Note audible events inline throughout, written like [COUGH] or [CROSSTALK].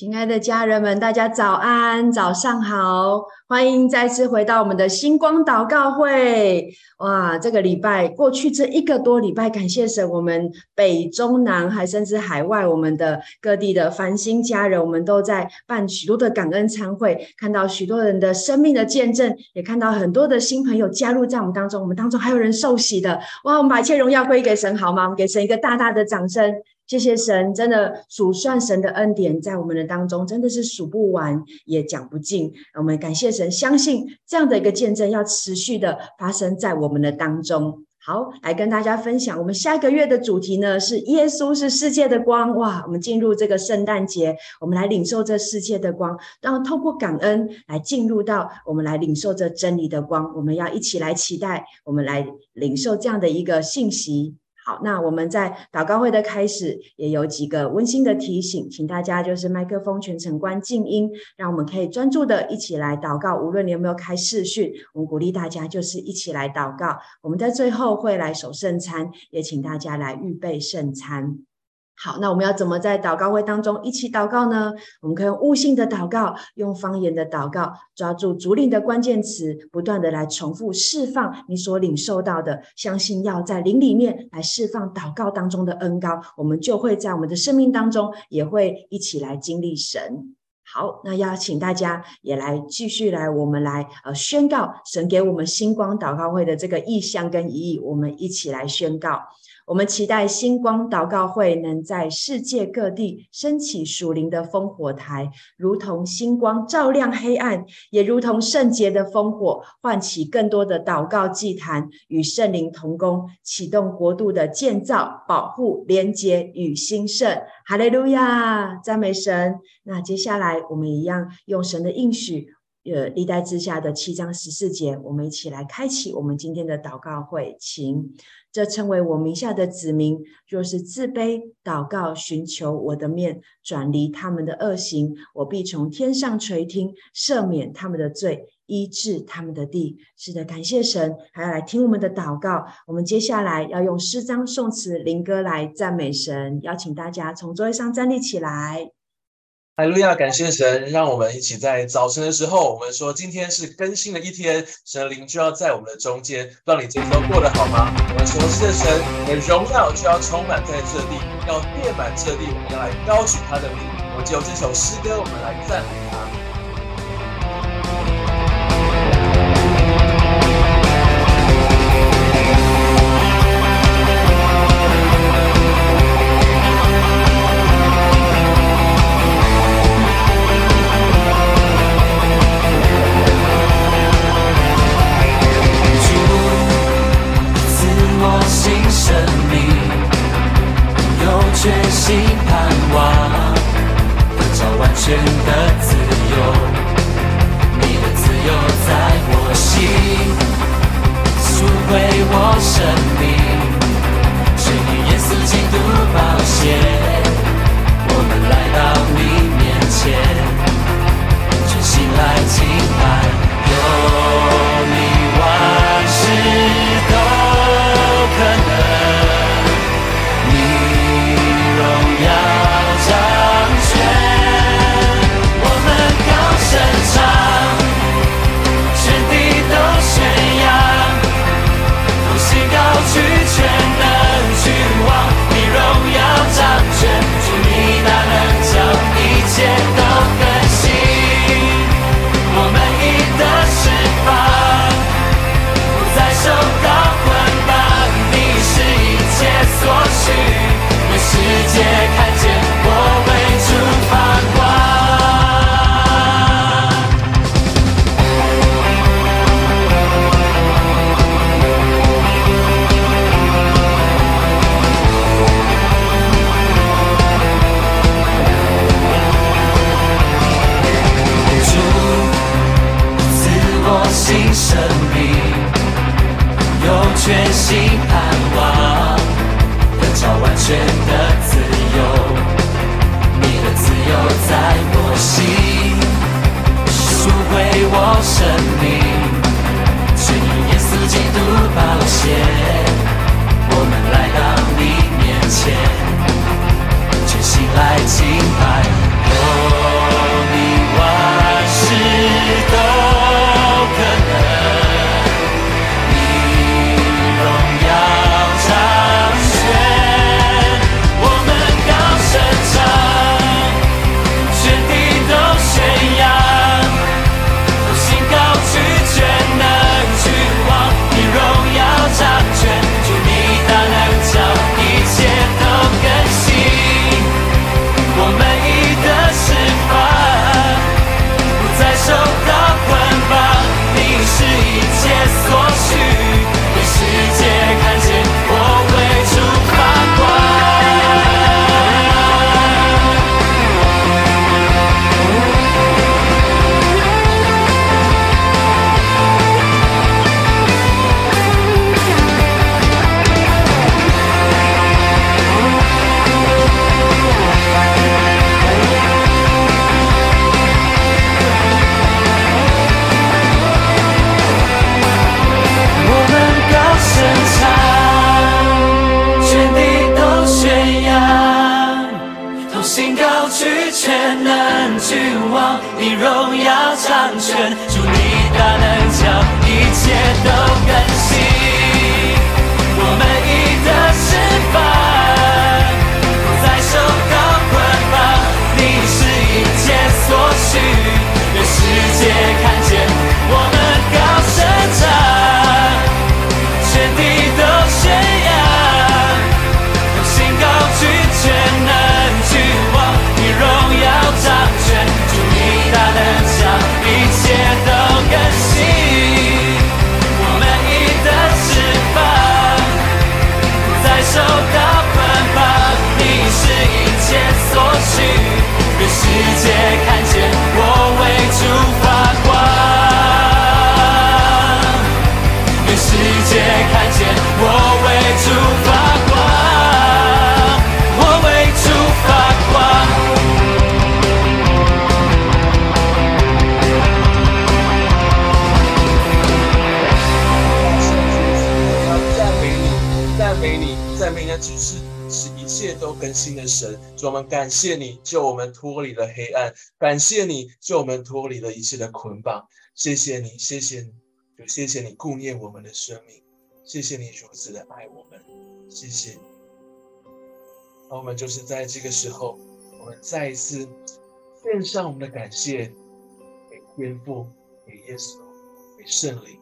亲爱的家人们，大家早安，早上好，欢迎再次回到我们的星光祷告会。哇，这个礼拜过去这一个多礼拜，感谢神，我们北中南还甚至海外，我们的各地的繁星家人，我们都在办许多的感恩餐会，看到许多人的生命的见证，也看到很多的新朋友加入在我们当中，我们当中还有人受洗的。哇，我们把一切荣耀归给神，好吗？我们给神一个大大的掌声。谢谢神，真的数算神的恩典在我们的当中，真的是数不完也讲不尽。我们感谢神，相信这样的一个见证要持续的发生在我们的当中。好，来跟大家分享，我们下个月的主题呢是耶稣是世界的光。哇，我们进入这个圣诞节，我们来领受这世界的光，让透过感恩来进入到我们来领受这真理的光。我们要一起来期待，我们来领受这样的一个信息。好，那我们在祷告会的开始也有几个温馨的提醒，请大家就是麦克风全程关静音，让我们可以专注的一起来祷告。无论你有没有开视讯，我们鼓励大家就是一起来祷告。我们在最后会来守圣餐，也请大家来预备圣餐。好，那我们要怎么在祷告会当中一起祷告呢？我们可以用悟性的祷告，用方言的祷告，抓住主灵的关键词，不断的来重复释放你所领受到的，相信要在灵里面来释放祷告当中的恩膏，我们就会在我们的生命当中也会一起来经历神。好，那邀请大家也来继续来，我们来呃宣告神给我们星光祷告会的这个意向跟意义，我们一起来宣告。我们期待星光祷告会能在世界各地升起属灵的烽火台，如同星光照亮黑暗，也如同圣洁的烽火唤起更多的祷告祭坛，与圣灵同工，启动国度的建造、保护、连结与兴盛。哈利路亚，赞美神。那接下来我们一样用神的应许。呃，历代志下的七章十四节，我们一起来开启我们今天的祷告会，请这称为我名下的子民，若是自卑祷告，寻求我的面，转离他们的恶行，我必从天上垂听，赦免他们的罪，医治他们的地。是的，感谢神，还要来听我们的祷告。我们接下来要用诗章、颂词、灵歌来赞美神，邀请大家从座位上站立起来。哈利路亚，感谢神，让我们一起在早晨的时候，我们说今天是更新的一天，神灵就要在我们的中间，让你这一天过得好吗？我们说，是神的荣耀就要充满在这地，要遍满这地，我们要来高举他的名。我就这首诗歌，我们来赞美人的自由，你的自由在我心，赎回我生命。谁与耶稣基督保险，我们来到你面前，全心来敬。生命，是你耶稣基督宝血，我们来到你面前，全心来敬拜。谢你，救我们脱离了黑暗；感谢你，救我们脱离了一切的捆绑。谢谢你，谢谢你，就谢谢你顾念我们的生命，谢谢你如此的爱我们，谢谢你。那我们就是在这个时候，我们再一次献上我们的感谢，给天父，给耶稣，给圣灵。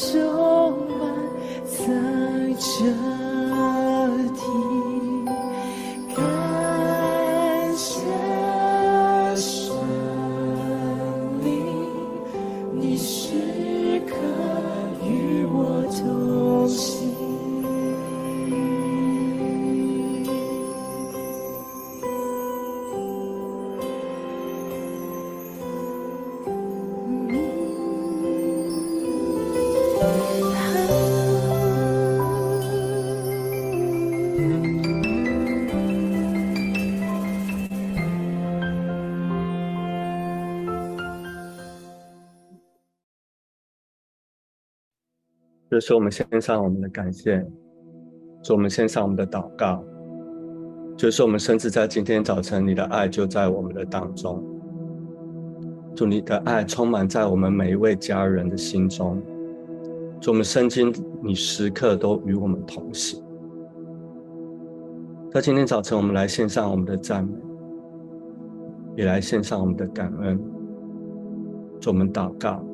爱就是我们献上我们的感谢，是我们献上我们的祷告，就是我们甚至在今天早晨，你的爱就在我们的当中。祝你的爱充满在我们每一位家人的心中。祝我们圣经，你时刻都与我们同行。在今天早晨，我们来献上我们的赞美，也来献上我们的感恩。祝我们祷告。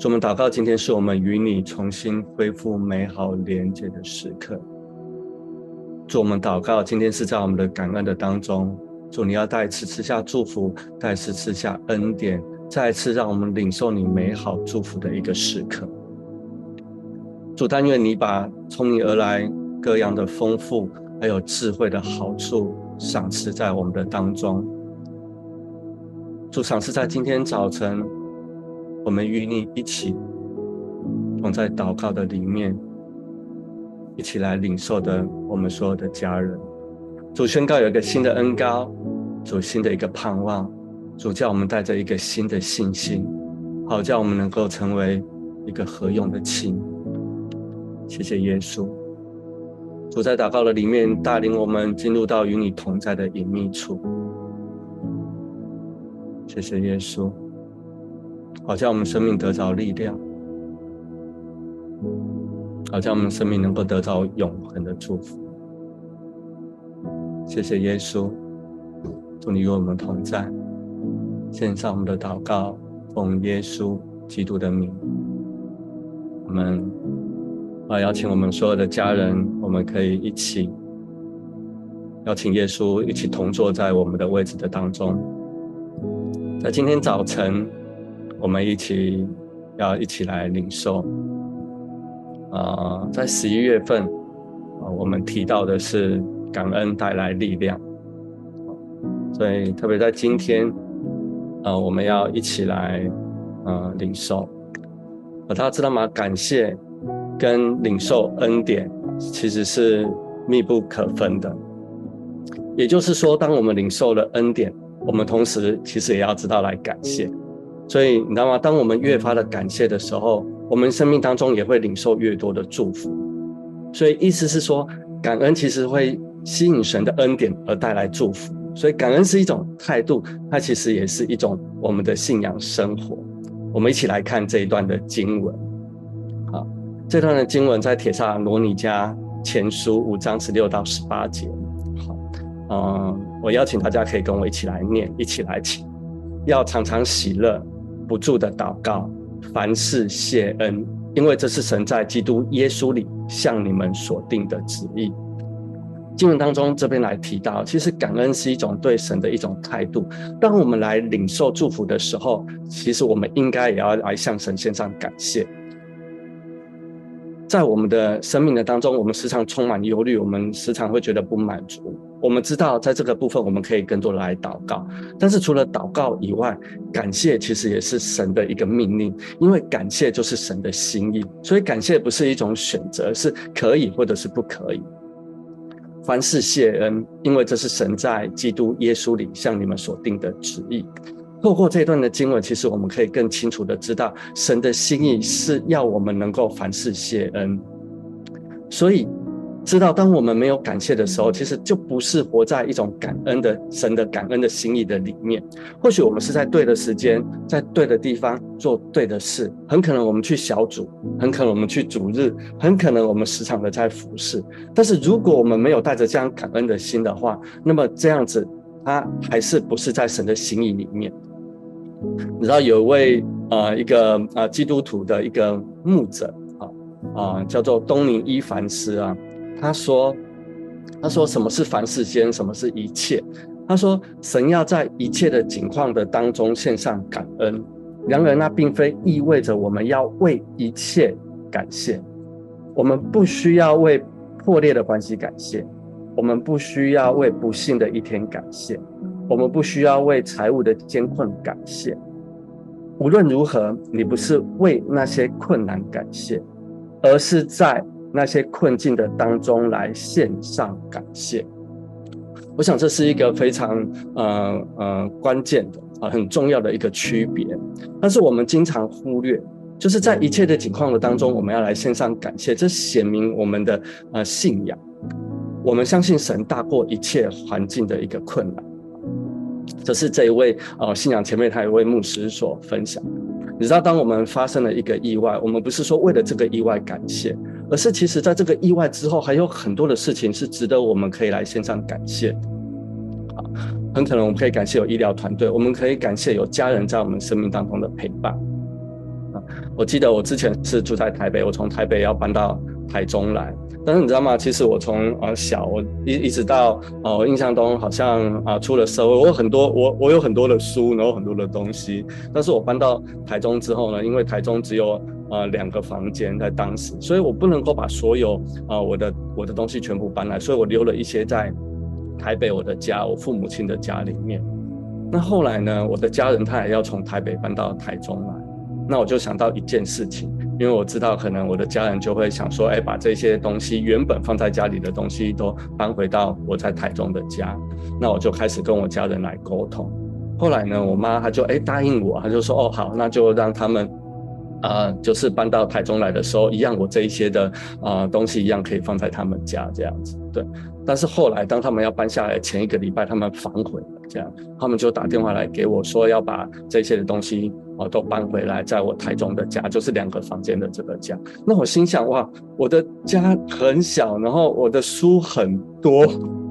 主，我们祷告，今天是我们与你重新恢复美好连接的时刻。主，我们祷告，今天是在我们的感恩的当中。主，你要再次赐下祝福，再次赐下恩典，再次让我们领受你美好祝福的一个时刻。主，但愿你把从你而来各样的丰富，还有智慧的好处赏赐在我们的当中。主，赏赐在今天早晨。我们与你一起同在祷告的里面，一起来领受的我们所有的家人。主宣告有一个新的恩膏，主新的一个盼望，主叫我们带着一个新的信心，好叫我们能够成为一个合用的器。谢谢耶稣。主在祷告的里面带领我们进入到与你同在的隐秘处。谢谢耶稣。好像我们生命得着力量，好像我们生命能够得到永恒的祝福。谢谢耶稣，祝你与我们同在。献上我们的祷告，奉耶稣基督的名。我们啊，邀请我们所有的家人，我们可以一起邀请耶稣一起同坐在我们的位置的当中。在今天早晨。我们一起要一起来领受啊，在十一月份啊，我们提到的是感恩带来力量，所以特别在今天啊，我们要一起来啊领受。大家知道吗？感谢跟领受恩典其实是密不可分的。也就是说，当我们领受了恩典，我们同时其实也要知道来感谢。所以你知道吗？当我们越发的感谢的时候，我们生命当中也会领受越多的祝福。所以意思是说，感恩其实会吸引神的恩典而带来祝福。所以感恩是一种态度，它其实也是一种我们的信仰生活。我们一起来看这一段的经文。好，这段的经文在帖撒罗尼迦前书五章十六到十八节。好，嗯，我邀请大家可以跟我一起来念，一起来请，要常常喜乐。不住的祷告，凡事谢恩，因为这是神在基督耶稣里向你们所定的旨意。经文当中这边来提到，其实感恩是一种对神的一种态度。当我们来领受祝福的时候，其实我们应该也要来向神献上感谢。在我们的生命的当中，我们时常充满忧虑，我们时常会觉得不满足。我们知道，在这个部分，我们可以更多的来祷告。但是除了祷告以外，感谢其实也是神的一个命令，因为感谢就是神的心意。所以感谢不是一种选择，是可以或者是不可以。凡事谢恩，因为这是神在基督耶稣里向你们所定的旨意。透过这段的经文，其实我们可以更清楚的知道，神的心意是要我们能够凡事谢恩。所以，知道，当我们没有感谢的时候，其实就不是活在一种感恩的神的感恩的心意的里面。或许我们是在对的时间，在对的地方做对的事，很可能我们去小组，很可能我们去主日，很可能我们时常的在服侍。但是如果我们没有带着这样感恩的心的话，那么这样子，他还是不是在神的心意里面？你知道有一位呃一个呃基督徒的一个牧者啊啊、叫做东尼伊凡斯啊。他说：“他说什么是凡世间，什么是一切？他说神要在一切的境况的当中献上感恩。然而，那并非意味着我们要为一切感谢。我们不需要为破裂的关系感谢，我们不需要为不幸的一天感谢，我们不需要为财务的艰困感谢。无论如何，你不是为那些困难感谢，而是在。”那些困境的当中来献上感谢，我想这是一个非常呃呃关键的啊很重要的一个区别。但是我们经常忽略，就是在一切的情况的当中，我们要来献上感谢，这显明我们的呃信仰，我们相信神大过一切环境的一个困难。这是这一位呃信仰前辈他一位牧师所分享。你知道，当我们发生了一个意外，我们不是说为了这个意外感谢。而是，其实，在这个意外之后，还有很多的事情是值得我们可以来线上感谢。啊，很可能我们可以感谢有医疗团队，我们可以感谢有家人在我们生命当中的陪伴。啊，我记得我之前是住在台北，我从台北要搬到台中来。但是你知道吗？其实我从呃小，我一一直到呃，我印象中好像啊、出了社会，我有很多我我有很多的书，然后很多的东西。但是我搬到台中之后呢，因为台中只有呃两个房间在当时，所以我不能够把所有啊、我的我的东西全部搬来，所以我留了一些在台北我的家，我父母亲的家里面。那后来呢，我的家人他也要从台北搬到台中来，那我就想到一件事情。因为我知道，可能我的家人就会想说，哎，把这些东西原本放在家里的东西都搬回到我在台中的家，那我就开始跟我家人来沟通。后来呢，我妈她就哎答应我，她就说，哦好，那就让他们，呃，就是搬到台中来的时候，一样我这一些的啊、呃、东西一样可以放在他们家这样子，对。但是后来当他们要搬下来前一个礼拜，他们反悔了，这样，他们就打电话来给我说要把这些的东西。啊都搬回来，在我台中的家，就是两个房间的这个家。那我心想，哇，我的家很小，然后我的书很多。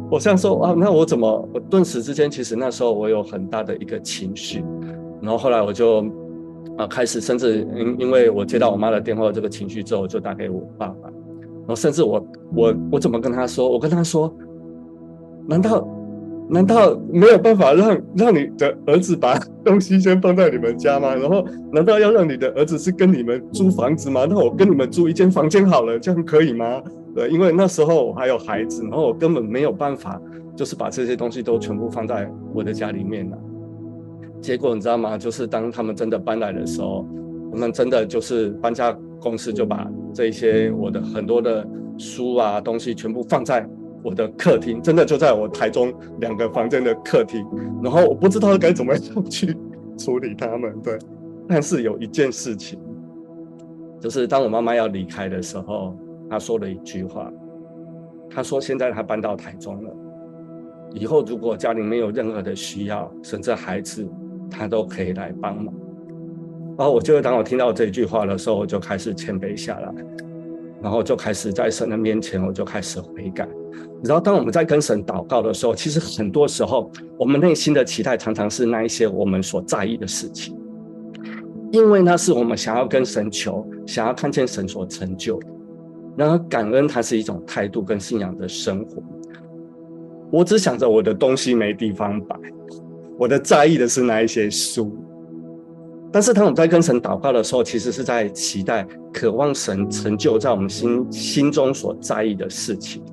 我这样说，啊，那我怎么？我顿时之间，其实那时候我有很大的一个情绪。然后后来我就啊开始，甚至因因为我接到我妈的电话，这个情绪之后，我就打给我爸爸。然后甚至我我我怎么跟他说？我跟他说，难道？难道没有办法让让你的儿子把东西先放在你们家吗？然后难道要让你的儿子是跟你们租房子吗？那我跟你们租一间房间好了，这样可以吗？对，因为那时候我还有孩子，然后我根本没有办法，就是把这些东西都全部放在我的家里面了。结果你知道吗？就是当他们真的搬来的时候，我们真的就是搬家公司就把这些我的很多的书啊东西全部放在。我的客厅真的就在我台中两个房间的客厅，然后我不知道该怎么样去处理他们。对，但是有一件事情，就是当我妈妈要离开的时候，她说了一句话，她说：“现在她搬到台中了，以后如果家里没有任何的需要，甚至孩子，她都可以来帮忙。”然后我就当我听到这句话的时候，我就开始谦卑下来，然后就开始在神的面前，我就开始悔改。你知道，当我们在跟神祷告的时候，其实很多时候，我们内心的期待常常是那一些我们所在意的事情，因为那是我们想要跟神求，想要看见神所成就的。然而，感恩它是一种态度跟信仰的生活。我只想着我的东西没地方摆，我的在意的是那一些书。但是，当我们在跟神祷告的时候，其实是在期待、渴望神成就在我们心心中所在意的事情。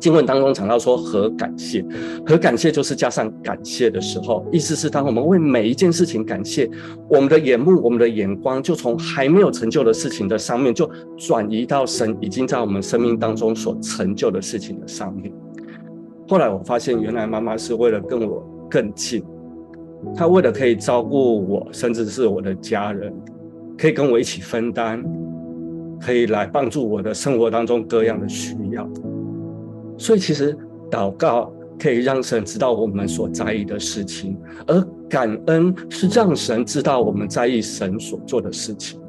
经文当中讲到说，和感谢，和感谢就是加上感谢的时候，意思是当我们为每一件事情感谢，我们的眼目、我们的眼光就从还没有成就的事情的上面，就转移到神已经在我们生命当中所成就的事情的上面。后来我发现，原来妈妈是为了跟我更近，他为了可以照顾我，甚至是我的家人，可以跟我一起分担，可以来帮助我的生活当中各样的需要。所以其实祷告可以让神知道我们所在意的事情，而感恩是让神知道我们在意神所做的事情。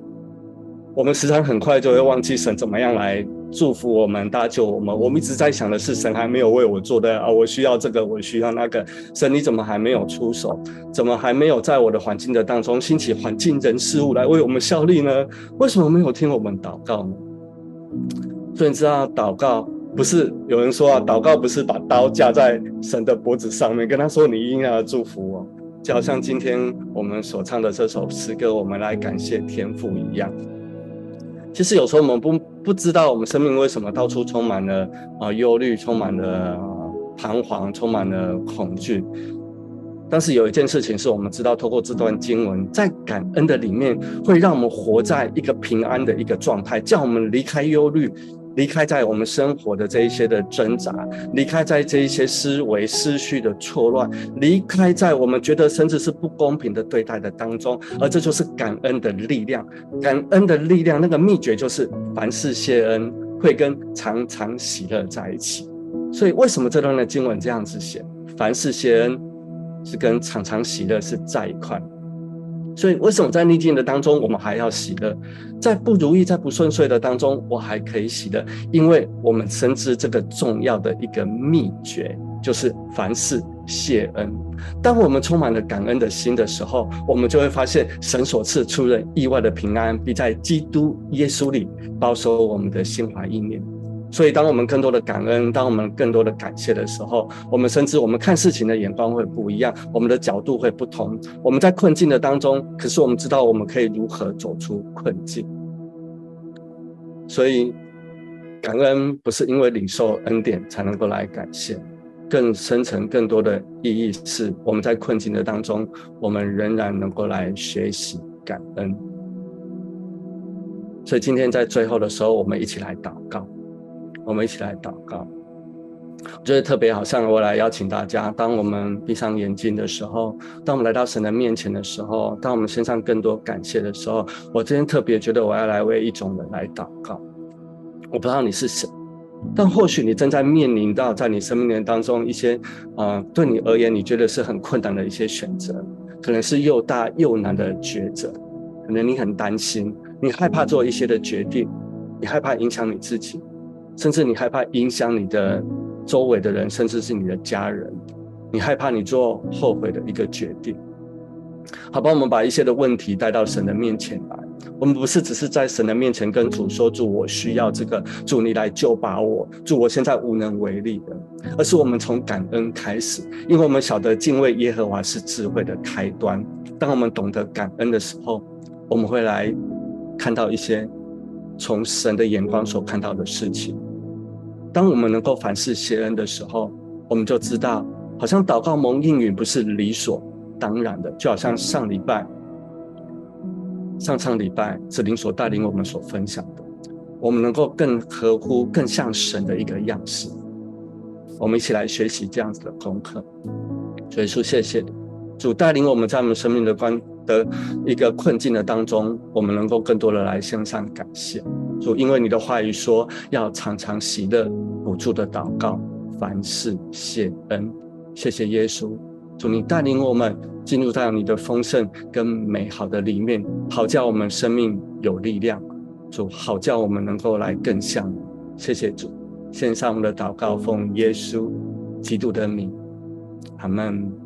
我们时常很快就会忘记神怎么样来祝福我们、搭救我们。我们一直在想的是神还没有为我做的啊，我需要这个，我需要那个。神你怎么还没有出手？怎么还没有在我的环境的当中兴起环境人事物来为我们效力呢？为什么没有听我们祷告呢？所以你知道，祷告不是有人说啊，祷告不是把刀架在神的脖子上面，跟他说你一定要祝福我，就好像今天我们所唱的这首诗歌，我们来感谢天父一样。其实有时候我们不不知道，我们生命为什么到处充满了啊忧虑，充满了彷徨，充满了恐惧。但是有一件事情是我们知道，透过这段经文，在感恩的里面，会让我们活在一个平安的一个状态，叫我们离开忧虑。离开在我们生活的这一些的挣扎，离开在这一些思维思绪的错乱，离开在我们觉得甚至是不公平的对待的当中，而这就是感恩的力量。感恩的力量，那个秘诀就是凡事谢恩，会跟常常喜乐在一起。所以为什么这段的经文这样子写？凡事谢恩是跟常常喜乐是在一块。所以，为什么在逆境的当中，我们还要喜乐？在不如意、在不顺遂的当中，我还可以喜乐，因为我们深知这个重要的一个秘诀，就是凡事谢恩。当我们充满了感恩的心的时候，我们就会发现神所赐出人意外的平安，必在基督耶稣里保守我们的心怀意念。所以，当我们更多的感恩，当我们更多的感谢的时候，我们甚至我们看事情的眼光会不一样，我们的角度会不同。我们在困境的当中，可是我们知道我们可以如何走出困境。所以，感恩不是因为领受恩典才能够来感谢，更深层、更多的意义是我们在困境的当中，我们仍然能够来学习感恩。所以，今天在最后的时候，我们一起来祷告。我们一起来祷告，我觉得特别好像我来邀请大家，当我们闭上眼睛的时候，当我们来到神的面前的时候，当我们献上更多感谢的时候，我今天特别觉得我要来为一种人来祷告。我不知道你是谁，但或许你正在面临到在你生命当中一些，呃，对你而言你觉得是很困难的一些选择，可能是又大又难的抉择，可能你很担心，你害怕做一些的决定，你害怕影响你自己。甚至你害怕影响你的周围的人，甚至是你的家人，你害怕你做后悔的一个决定。好吧，我们把一些的问题带到神的面前来。我们不是只是在神的面前跟主说：“主，我需要这个，主你来救把我，主我现在无能为力的。”而是我们从感恩开始，因为我们晓得敬畏耶和华是智慧的开端。当我们懂得感恩的时候，我们会来看到一些从神的眼光所看到的事情。当我们能够凡事谢恩的时候，我们就知道，好像祷告蒙应允不是理所当然的，就好像上礼拜、上上礼拜子灵所带领我们所分享的，我们能够更合乎、更像神的一个样式。我们一起来学习这样子的功课。所以说，谢谢主带领我们在我们生命的关的一个困境的当中，我们能够更多的来向上感谢。主，因为你的话语说要常常喜乐，不住的祷告，凡事谢恩。谢谢耶稣，主你带领我们进入到你的丰盛跟美好的里面，好叫我们生命有力量。主，好叫我们能够来更像你。谢谢主，献上我们的祷告，奉耶稣基督的名，阿门。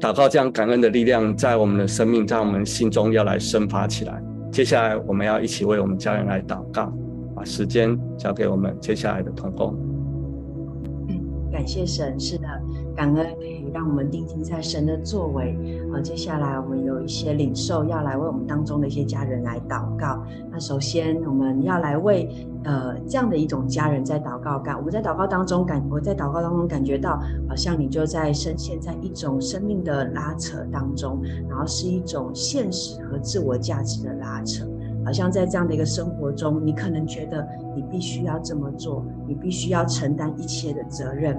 祷告这样感恩的力量，在我们的生命，在我们心中要来生发起来。接下来，我们要一起为我们家人来祷告，把时间交给我们接下来的同工。感谢神，是的，感恩可以让我们定睛在神的作为。好，接下来我们有一些领受要来为我们当中的一些家人来祷告。那首先，我们要来为呃这样的一种家人在祷告。感，我们在祷告当中感，我在祷告当中感觉到，好像你就在深陷在一种生命的拉扯当中，然后是一种现实和自我价值的拉扯。好像在这样的一个生活中，你可能觉得你必须要这么做，你必须要承担一切的责任，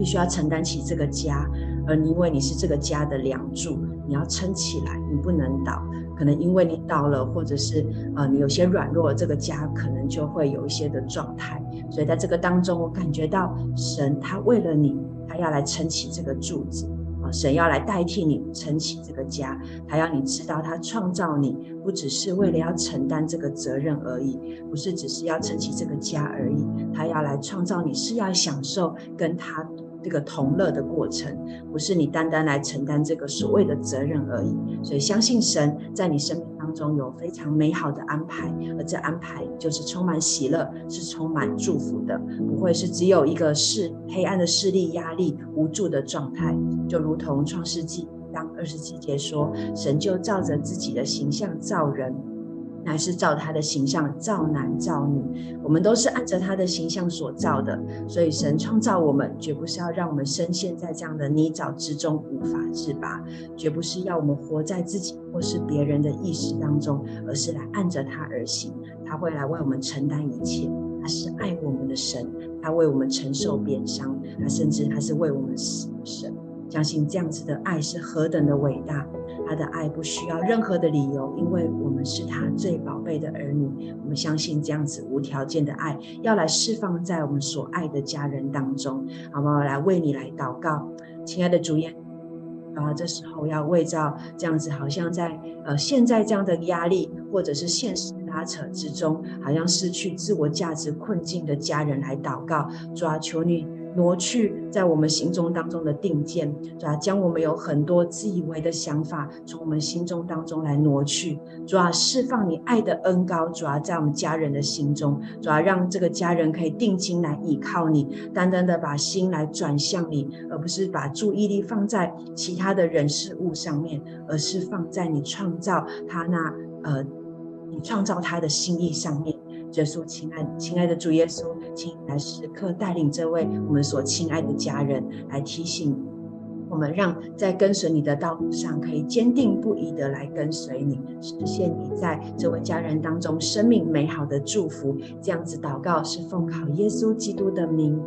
必须要承担起这个家，而因为你是这个家的梁柱，你要撑起来，你不能倒。可能因为你倒了，或者是呃你有些软弱，这个家可能就会有一些的状态。所以在这个当中，我感觉到神他为了你，他要来撑起这个柱子啊，神要来代替你撑起这个家，他要你知道，他创造你不只是为了要承担这个责任而已，不是只是要撑起这个家而已，他要来创造你是要享受跟他。这个同乐的过程，不是你单单来承担这个所谓的责任而已。所以相信神在你生命当中有非常美好的安排，而这安排就是充满喜乐，是充满祝福的，不会是只有一个是黑暗的势力、压力、无助的状态。就如同创世纪当二十七节说，神就照着自己的形象造人。乃是照他的形象造男造女，我们都是按着他的形象所造的。所以神创造我们，绝不是要让我们深陷在这样的泥沼之中无法自拔，绝不是要我们活在自己或是别人的意识当中，而是来按着他而行。他会来为我们承担一切，他是爱我们的神，他为我们承受鞭伤，他甚至他是为我们死的神。相信这样子的爱是何等的伟大。他的爱不需要任何的理由，因为我们是他最宝贝的儿女。我们相信这样子无条件的爱要来释放在我们所爱的家人当中。好，我来为你来祷告，亲爱的主耶稣啊，这时候要为着这样子，好像在呃现在这样的压力或者是现实拉扯之中，好像失去自我价值困境的家人来祷告，主啊，求你。挪去在我们心中当中的定见，主啊，将我们有很多自以为的想法从我们心中当中来挪去，主啊，释放你爱的恩膏，主啊，在我们家人的心中，主啊，让这个家人可以定睛来依靠你，单单的把心来转向你，而不是把注意力放在其他的人事物上面，而是放在你创造他那呃，你创造他的心意上面。耶稣，亲爱亲爱的主耶稣，请你来时刻带领这位我们所亲爱的家人，来提醒我们，让在跟随你的道路上，可以坚定不移的来跟随你，实现你在这位家人当中生命美好的祝福。这样子祷告是奉靠耶稣基督的名，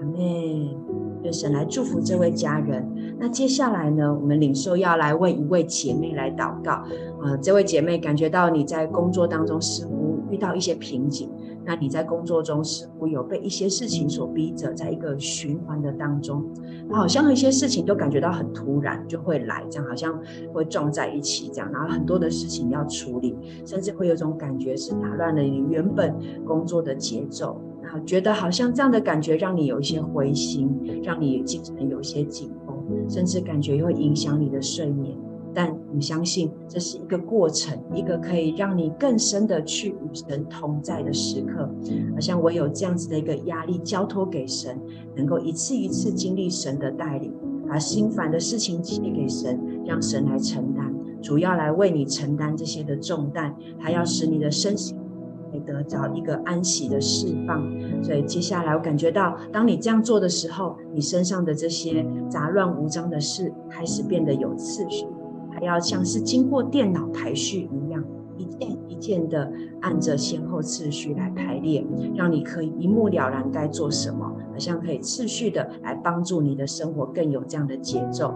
阿门。愿神来祝福这位家人。那接下来呢，我们领受要来为一位姐妹来祷告。呃，这位姐妹感觉到你在工作当中似乎。遇到一些瓶颈，那你在工作中似乎有被一些事情所逼着，在一个循环的当中，那好像一些事情都感觉到很突然就会来，这样好像会撞在一起，这样，然后很多的事情要处理，甚至会有种感觉是打乱了你原本工作的节奏，然后觉得好像这样的感觉让你有一些灰心，让你精神有一些紧绷，甚至感觉会影响你的睡眠。但你相信这是一个过程，一个可以让你更深的去与神同在的时刻。好像我有这样子的一个压力交托给神，能够一次一次经历神的带领，把心烦的事情交给神，让神来承担，主要来为你承担这些的重担，他要使你的身心得到一个安息的释放。所以接下来我感觉到，当你这样做的时候，你身上的这些杂乱无章的事开始变得有次序。要像是经过电脑排序一样，一件一件的按着先后次序来排列，让你可以一目了然该做什么，好像可以次序的来帮助你的生活更有这样的节奏。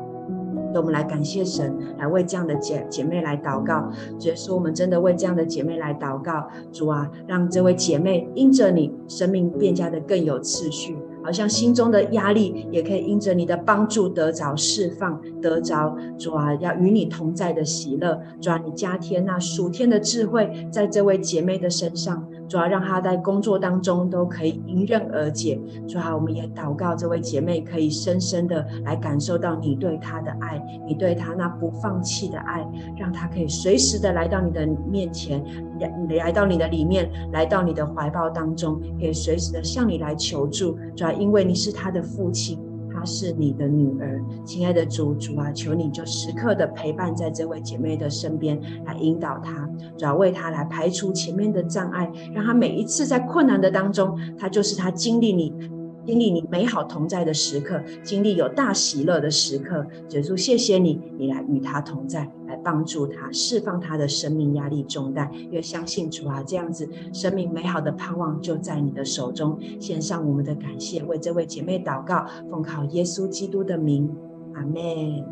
那我们来感谢神，来为这样的姐姐妹来祷告。所以说，我们真的为这样的姐妹来祷告，主啊，让这位姐妹因着你，生命变加的更有次序。好像心中的压力也可以因着你的帮助得着释放，得着主啊，要与你同在的喜乐，主啊，你加添那属天的智慧在这位姐妹的身上。主要让她在工作当中都可以迎刃而解。主要我们也祷告这位姐妹可以深深的来感受到你对她的爱，你对她那不放弃的爱，让她可以随时的来到你的面前，来来到你的里面，来到你的怀抱当中，可以随时的向你来求助。主要因为你是她的父亲。是你的女儿，亲爱的主主啊，求你就时刻的陪伴在这位姐妹的身边，来引导她，主要为她来排除前面的障碍，让她每一次在困难的当中，她就是她经历你。经历你美好同在的时刻，经历有大喜乐的时刻，耶稣，谢谢你，你来与他同在，来帮助他释放他的生命压力重担。越相信主啊，这样子生命美好的盼望就在你的手中。献上我们的感谢，为这位姐妹祷告，奉靠耶稣基督的名，阿门。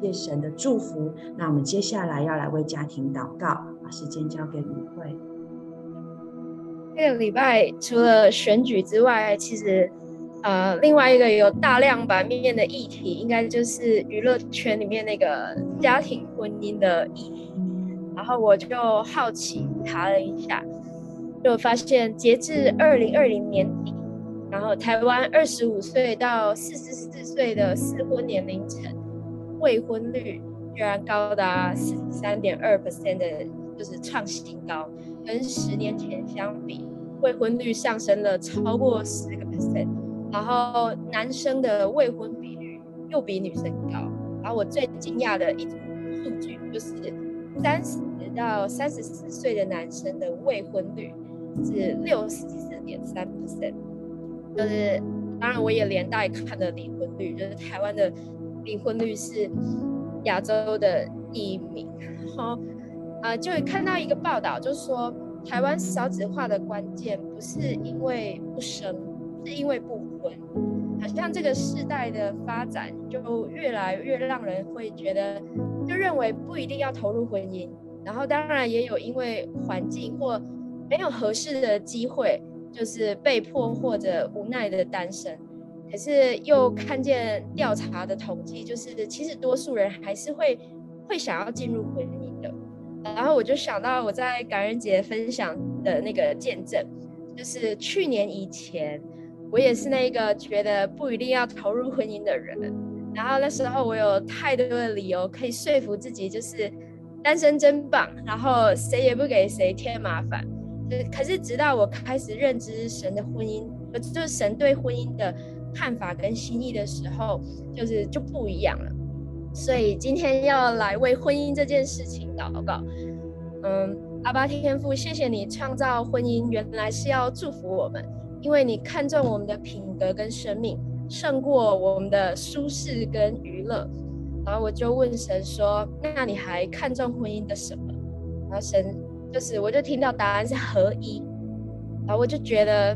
谢神的祝福。那我们接下来要来为家庭祷告，把时间交给雨慧。这个礼拜除了选举之外，其实呃，另外一个有大量版面的议题，应该就是娱乐圈里面那个家庭婚姻的议题。然后我就好奇查了一下，就发现截至二零二零年底，然后台湾二十五岁到四十四岁的适婚年龄层未婚率居然高达四十三点二 percent 的，就是创新高。跟十年前相比，未婚率上升了超过十个 percent，然后男生的未婚比率又比女生高。然后我最惊讶的一组数据就是，三十到三十四岁的男生的未婚率是六十四点三 percent，就是当然我也连带看了离婚率，就是台湾的离婚率是亚洲的第一名，然后。啊、就看到一个报道，就说台湾少子化的关键不是因为不生，是因为不婚。好像这个世代的发展就越来越让人会觉得，就认为不一定要投入婚姻。然后当然也有因为环境或没有合适的机会，就是被迫或者无奈的单身。可是又看见调查的统计，就是其实多数人还是会会想要进入婚姻的。然后我就想到我在感恩节分享的那个见证，就是去年以前，我也是那个觉得不一定要投入婚姻的人。然后那时候我有太多的理由可以说服自己，就是单身真棒，然后谁也不给谁添麻烦。可是直到我开始认知神的婚姻，就是神对婚姻的看法跟心意的时候，就是就不一样了。所以今天要来为婚姻这件事情祷告。嗯，阿爸天父，谢谢你创造婚姻，原来是要祝福我们，因为你看重我们的品格跟生命，胜过我们的舒适跟娱乐。然后我就问神说：“那你还看重婚姻的什么？”然后神就是，我就听到答案是合一。然后我就觉得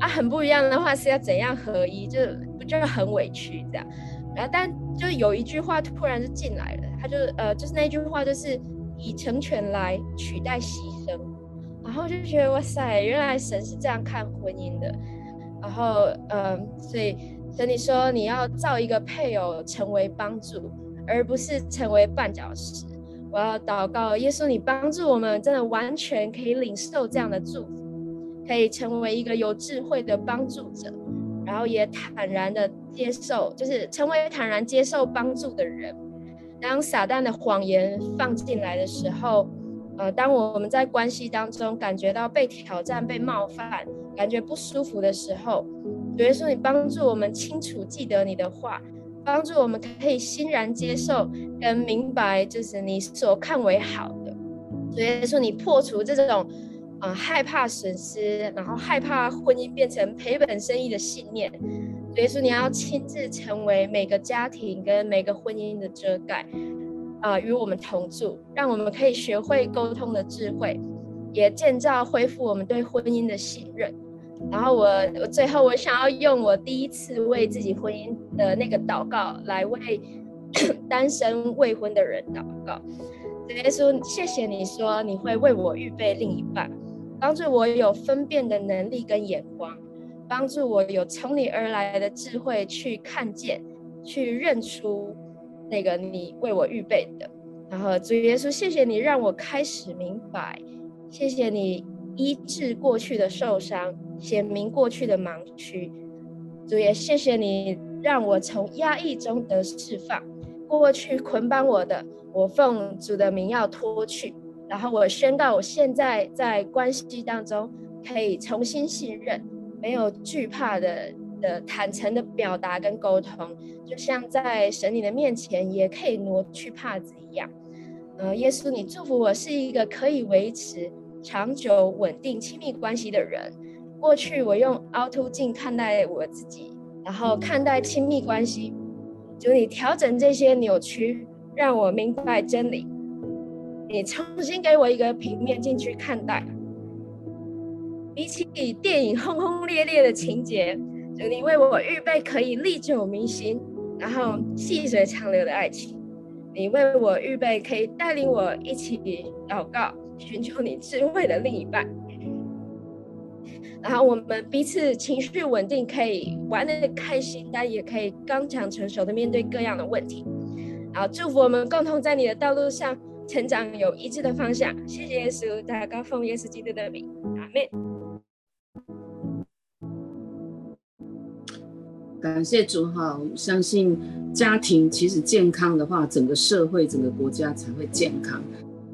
啊，很不一样的话是要怎样合一？就不就很委屈这样。然后，但就有一句话突然就进来了，他就呃，就是那句话，就是以成全来取代牺牲，然后就觉得哇塞，原来神是这样看婚姻的。然后，嗯、呃，所以神你说你要造一个配偶成为帮助，而不是成为绊脚石。我要祷告，耶稣，你帮助我们，真的完全可以领受这样的祝福，可以成为一个有智慧的帮助者。然后也坦然的接受，就是成为坦然接受帮助的人。当撒旦的谎言放进来的时候，呃，当我们在关系当中感觉到被挑战、被冒犯，感觉不舒服的时候，主耶稣，你帮助我们清楚记得你的话，帮助我们可以欣然接受跟明白，就是你所看为好的。主耶稣，你破除这种。啊、呃，害怕损失，然后害怕婚姻变成赔本生意的信念，所以说你要亲自成为每个家庭跟每个婚姻的遮盖，啊、呃，与我们同住，让我们可以学会沟通的智慧，也建造恢复我们对婚姻的信任。然后我我最后我想要用我第一次为自己婚姻的那个祷告来为 [COUGHS] 单身未婚的人祷告。耶稣，谢谢你说你会为我预备另一半。帮助我有分辨的能力跟眼光，帮助我有从你而来的智慧去看见、去认出那个你为我预备的。然后主耶稣，谢谢你让我开始明白，谢谢你医治过去的受伤，显明过去的盲区。主也谢谢你让我从压抑中得释放，过去捆绑我的，我奉主的名要脱去。然后我宣告，我现在在关系当中可以重新信任，没有惧怕的的坦诚的表达跟沟通，就像在神你的面前也可以挪去帕子一样。呃，耶稣，你祝福我是一个可以维持长久稳定亲密关系的人。过去我用凹凸镜看待我自己，然后看待亲密关系，就你调整这些扭曲，让我明白真理。你重新给我一个平面进去看待，比起电影轰轰烈烈的情节，就你为我预备可以历久弥新，然后细水长流的爱情。你为我预备可以带领我一起祷告，寻求你智慧的另一半。然后我们彼此情绪稳定，可以玩的开心，但也可以刚强成熟的面对各样的问题。然后祝福我们共同在你的道路上成长，有一致的方向。谢谢耶稣，祷告奉耶稣基督的名，阿门。感谢主哈，相信家庭其实健康的话，整个社会、整个国家才会健康。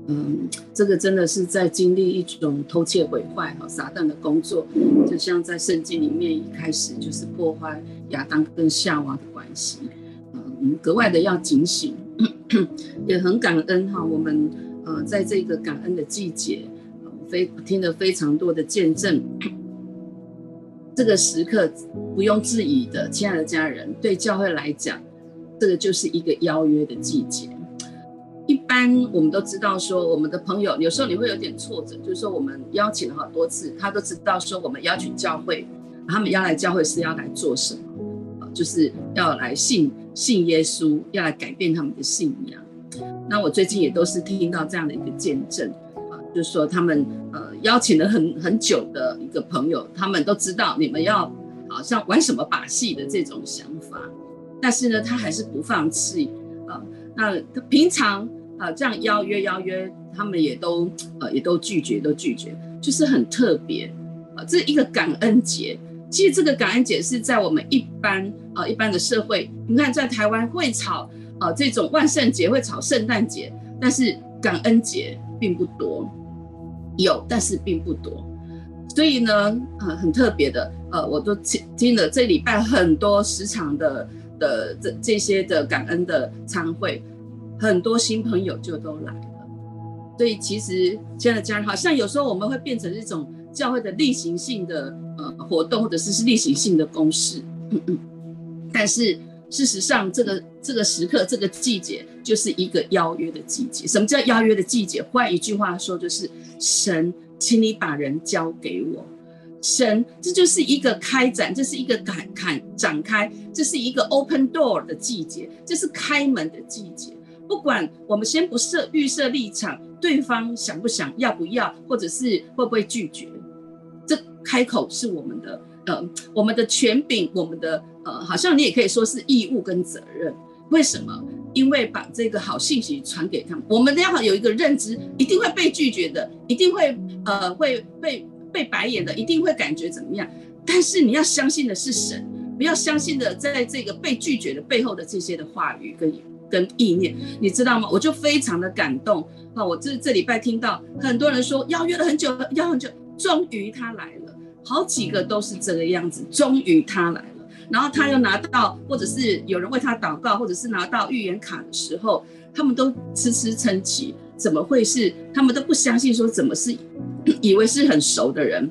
嗯，这个真的是在经历一种偷窃毁坏哈，撒旦的工作，就像在圣经里面一开始就是破坏亚当跟夏娃的关系。嗯，我们格外的要警醒，[COUGHS] 也很感恩哈。我们呃，在这个感恩的季节，非听了非常多的见证。[COUGHS] 这个时刻不用置疑的，亲爱的家人，对教会来讲，这个就是一个邀约的季节。一般我们都知道说，我们的朋友有时候你会有点挫折，就是说我们邀请了好多次，他都知道说我们邀请教会，他们要来教会是要来做什么？就是要来信信耶稣，要来改变他们的信仰。那我最近也都是听到这样的一个见证啊。就是说，他们呃邀请了很很久的一个朋友，他们都知道你们要好像玩什么把戏的这种想法，但是呢，他还是不放弃啊。那他平常啊这样邀约邀约，他们也都呃也都拒绝，都拒绝，就是很特别啊。这一个感恩节，其实这个感恩节是在我们一般啊一般的社会，你看在台湾会炒啊这种万圣节，会炒圣诞节，但是感恩节并不多。有，但是并不多，所以呢，呃，很特别的，呃，我都听听了这礼拜很多时长的的这这些的感恩的餐会，很多新朋友就都来了。所以其实现在的家人，好像有时候我们会变成一种教会的例行性的呃活动，或者是是例行性的公事，但是。事实上，这个这个时刻，这个季节，就是一个邀约的季节。什么叫邀约的季节？换一句话说，就是神，请你把人交给我。神，这就是一个开展，这是一个展开展开，这是一个 open door 的季节，这是开门的季节。不管我们先不设预设立场，对方想不想要不要，或者是会不会拒绝，开口是我们的。呃，我们的权柄，我们的呃，好像你也可以说是义务跟责任。为什么？因为把这个好信息传给他们，我们要有一个认知，一定会被拒绝的，一定会呃会被被白眼的，一定会感觉怎么样？但是你要相信的是神，不要相信的在这个被拒绝的背后的这些的话语跟跟意念，你知道吗？我就非常的感动啊！我这这礼拜听到很多人说邀约了很久，邀很久，终于他来了。好几个都是这个样子，终于他来了，然后他又拿到，或者是有人为他祷告，或者是拿到预言卡的时候，他们都痴痴称奇，怎么会是？他们都不相信，说怎么是，[LAUGHS] 以为是很熟的人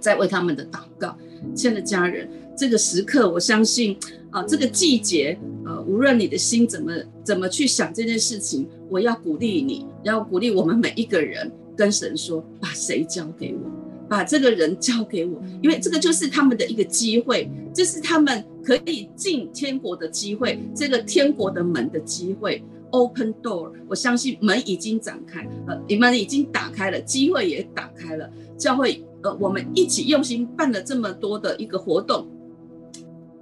在为他们的祷告。亲爱的家人，这个时刻，我相信啊，这个季节，呃，无论你的心怎么怎么去想这件事情，我要鼓励你，要鼓励我们每一个人，跟神说，把谁交给我。把这个人交给我，因为这个就是他们的一个机会，这是他们可以进天国的机会，这个天国的门的机会，open door。我相信门已经展开，呃，你们已经打开了，机会也打开了。教会，呃，我们一起用心办了这么多的一个活动，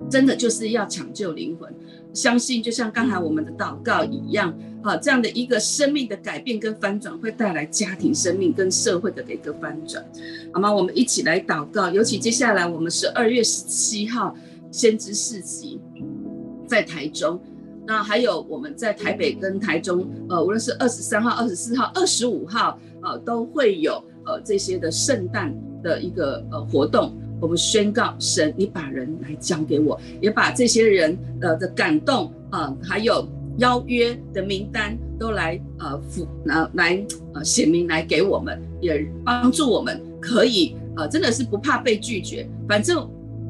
真的就是要抢救灵魂。相信就像刚才我们的祷告一样。啊，这样的一个生命的改变跟翻转，会带来家庭生命跟社会的一个翻转，好吗？我们一起来祷告。尤其接下来我们是二月十七号先知市集，在台中，那还有我们在台北跟台中，呃，无论是二十三号、二十四号、二十五号，呃，都会有呃这些的圣诞的一个呃活动。我们宣告神，你把人来交给我，也把这些人呃的感动啊、还有。邀约的名单都来呃附呃来呃写明来给我们，也帮助我们可以呃真的是不怕被拒绝。反正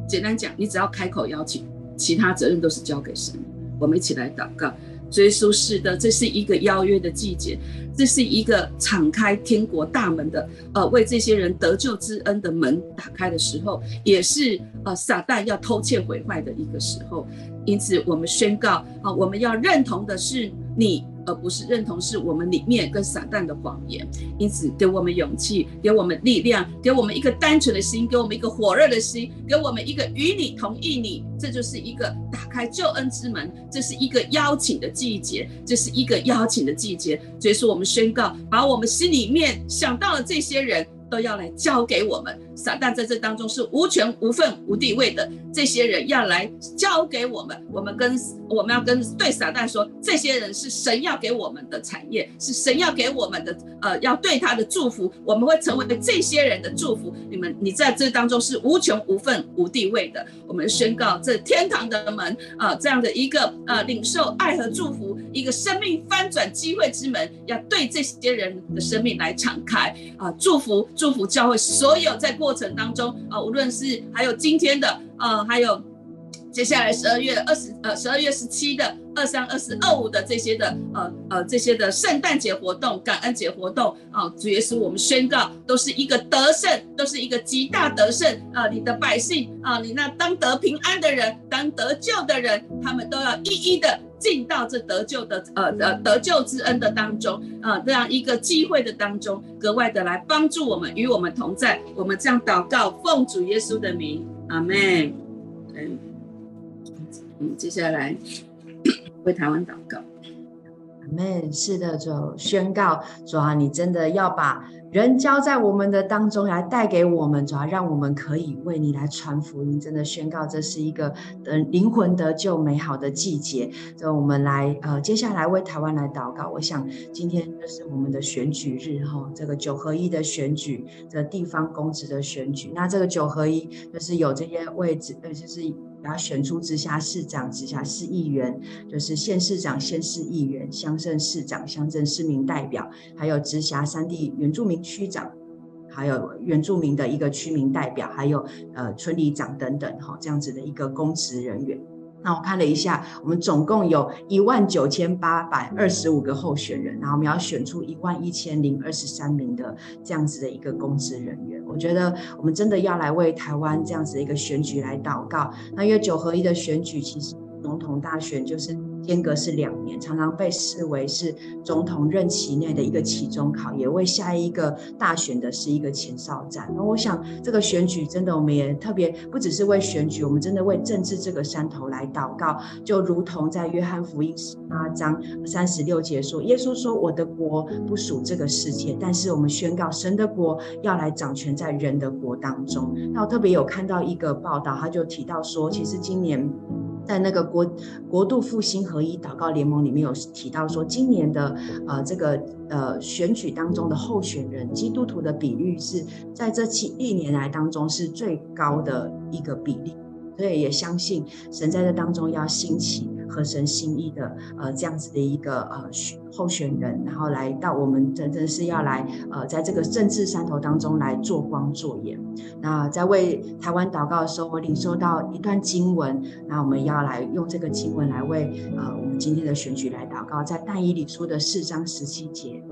简单讲，你只要开口邀请，其他责任都是交给神。我们一起来祷告。追溯是的，这是一个邀约的季节，这是一个敞开天国大门的呃为这些人得救之恩的门打开的时候，也是呃撒旦要偷窃毁坏的一个时候。因此，我们宣告啊，我们要认同的是你而不是认同是我们里面跟撒旦的谎言。因此，给我们勇气，给我们力量，给我们一个单纯的心，给我们一个火热的心，给我们一个与你同意你。这就是一个打开救恩之门，这是一个邀请的季节，这是一个邀请的季节。所以说，我们宣告，把我们心里面想到的这些人。都要来交给我们，撒旦在这当中是无权无份无地位的。这些人要来交给我们，我们跟我们要跟对撒旦说，这些人是神要给我们的产业，是神要给我们的，呃，要对他的祝福，我们会成为这些人的祝福。你们，你在这当中是无权无份无地位的。我们宣告这天堂的门啊、呃，这样的一个呃领受爱和祝福，一个生命翻转机会之门，要对这些人的生命来敞开啊、祝福。祝福教会所有在过程当中啊，无论是还有今天的啊，还有接下来十二月二十呃十二月十七的二三二四二五的这些的呃呃这些的圣诞节活动、感恩节活动啊，主耶稣，我们宣告都是一个得胜，都是一个极大得胜啊！你的百姓啊，你那当得平安的人，当得救的人，他们都要一一的。进到这得救的呃呃得救之恩的当中啊、呃，这样一个机会的当中，格外的来帮助我们，与我们同在。我们这样祷告，奉主耶稣的名，阿门。嗯，嗯，接下来为台湾祷告，阿门。是的，就宣告主啊，你真的要把。人交在我们的当中来带给我们，主要让我们可以为你来传福音，真的宣告这是一个呃灵魂得救美好的季节。就我们来呃接下来为台湾来祷告。我想今天就是我们的选举日哈，这个九合一的选举，这地方公职的选举。那这个九合一就是有这些位置，呃就是。然后选出直辖市长、直辖市议员，就是县市长、县市议员、乡镇市长、乡镇市民代表，还有直辖三地原住民区长，还有原住民的一个区民代表，还有呃村里长等等哈，这样子的一个公职人员。那我看了一下，我们总共有一万九千八百二十五个候选人，然后我们要选出一万一千零二十三名的这样子的一个公职人员。我觉得我们真的要来为台湾这样子的一个选举来祷告。那因为九合一的选举，其实总统大选就是。间隔是两年，常常被视为是总统任期内的一个期中考，也为下一个大选的是一个前哨战。那我想，这个选举真的，我们也特别不只是为选举，我们真的为政治这个山头来祷告。就如同在约翰福音十八章三十六节说：“耶稣说，我的国不属这个世界，但是我们宣告，神的国要来掌权在人的国当中。”那我特别有看到一个报道，他就提到说，其实今年。在那个国国度复兴合一祷告联盟里面有提到说，今年的呃这个呃选举当中的候选人基督徒的比率是在这七一年来当中是最高的一个比例，所以也相信神在这当中要兴起。合神心意的呃这样子的一个呃候选人，然后来到我们真正是要来呃在这个政治山头当中来做光做盐。那在为台湾祷告的时候，我领受到一段经文，那我们要来用这个经文来为呃我们今天的选举来祷告，在但以理书的四章十七节。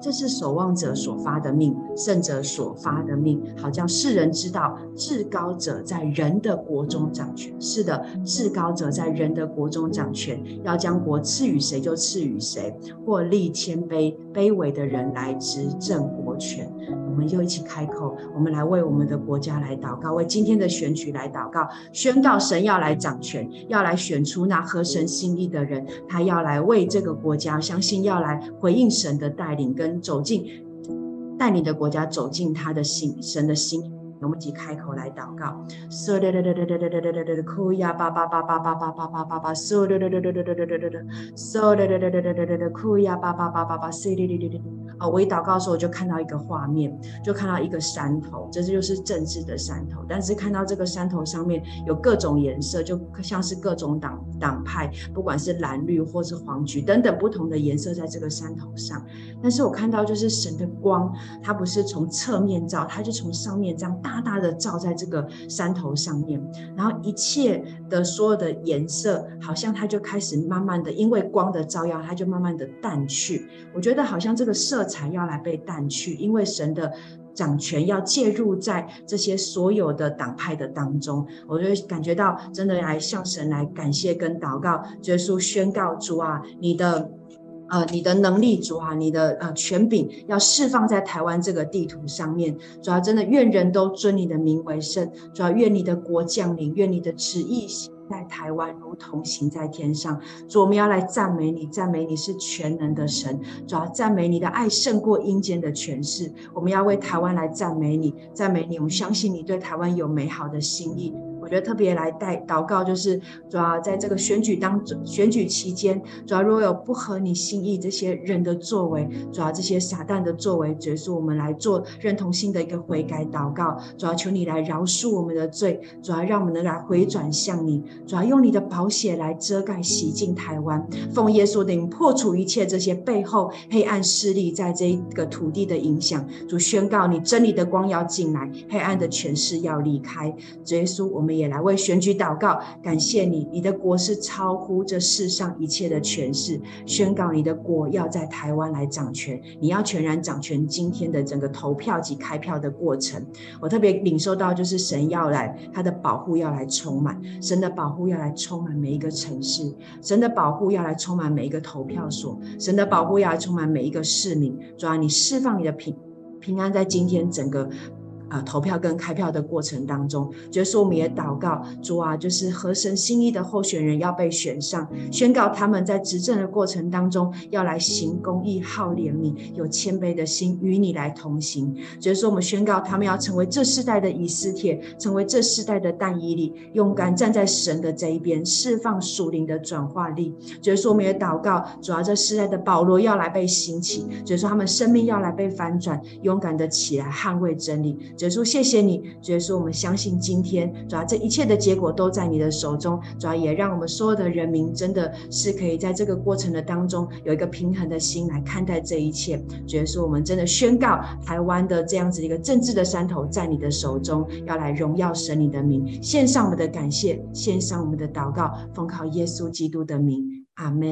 这是守望者所发的命，圣者所发的命，好叫世人知道至高者在人的国中掌权。是的，至高者在人的国中掌权，要将国赐予谁就赐予谁，或立谦卑卑微的人来执政国权。我们就一起开口，我们来为我们的国家来祷告，为今天的选举来祷告，宣告神要来掌权，要来选出那合神心意的人，他要来为这个国家，相信要来回应神的带领，跟走进带领的国家走进他的心，神的心。我们一起开口来祷告。啊，我一祷告的时候，我就看到一个画面，就看到一个山头，这就是政治的山头。但是看到这个山头上面有各种颜色，就像是各种党党派，不管是蓝绿或是黄橘等等不同的颜色，在这个山头上。但是我看到就是神的光，它不是从侧面照，它就从上面这样大大大的照在这个山头上面，然后一切的所有的颜色，好像它就开始慢慢的因为光的照耀，它就慢慢的淡去。我觉得好像这个色。彩要来被淡去，因为神的掌权，要介入在这些所有的党派的当中。我就感觉到真的来向神来感谢跟祷告，耶稣宣告主啊，你的。呃，你的能力主啊，你的呃权柄要释放在台湾这个地图上面。主要真的愿人都尊你的名为圣。主要愿你的国降临，愿你的旨意行在台湾，如同行在天上。主，我们要来赞美你，赞美你是全能的神。主要赞美你的爱胜过阴间的权势。我们要为台湾来赞美你，赞美你。我们相信你对台湾有美好的心意。觉得特别来带祷告，就是主要在这个选举当中，选举期间，主要如果有不合你心意这些人的作为，主要这些撒旦的作为，结束我们来做认同性的一个悔改祷告，主要求你来饶恕我们的罪，主要让我们能来回转向你，主要用你的宝血来遮盖洗净台湾，奉耶稣的名破除一切这些背后黑暗势力在这一个土地的影响，主宣告你真理的光要进来，黑暗的权势要离开，主耶稣我们。也来为选举祷告，感谢你，你的国是超乎这世上一切的权势，宣告你的国要在台湾来掌权，你要全然掌权今天的整个投票及开票的过程。我特别领受到，就是神要来，他的保护要来充满，神的保护要来充满每一个城市，神的保护要来充满每一个投票所，神的保护要来充满每一个市民。主啊，你释放你的平平安在今天整个。啊，投票跟开票的过程当中，就是我们也祷告主啊，就是合神心意的候选人要被选上，宣告他们在执政的过程当中要来行公义、好怜悯、有谦卑的心，与你来同行。就是我们宣告他们要成为这世代的以斯帖，成为这世代的但以理，勇敢站在神的这一边，释放属灵的转化力。就是我们也祷告主啊，这世代的保罗要来被兴起，就是他们生命要来被翻转，勇敢的起来捍卫真理。耶稣，谢谢你。耶稣，我们相信今天，主要这一切的结果都在你的手中。主要也让我们所有的人民，真的是可以在这个过程的当中，有一个平衡的心来看待这一切。耶稣，我们真的宣告，台湾的这样子一个政治的山头在你的手中，要来荣耀神你的名，献上我们的感谢，献上我们的祷告，奉靠耶稣基督的名，阿门。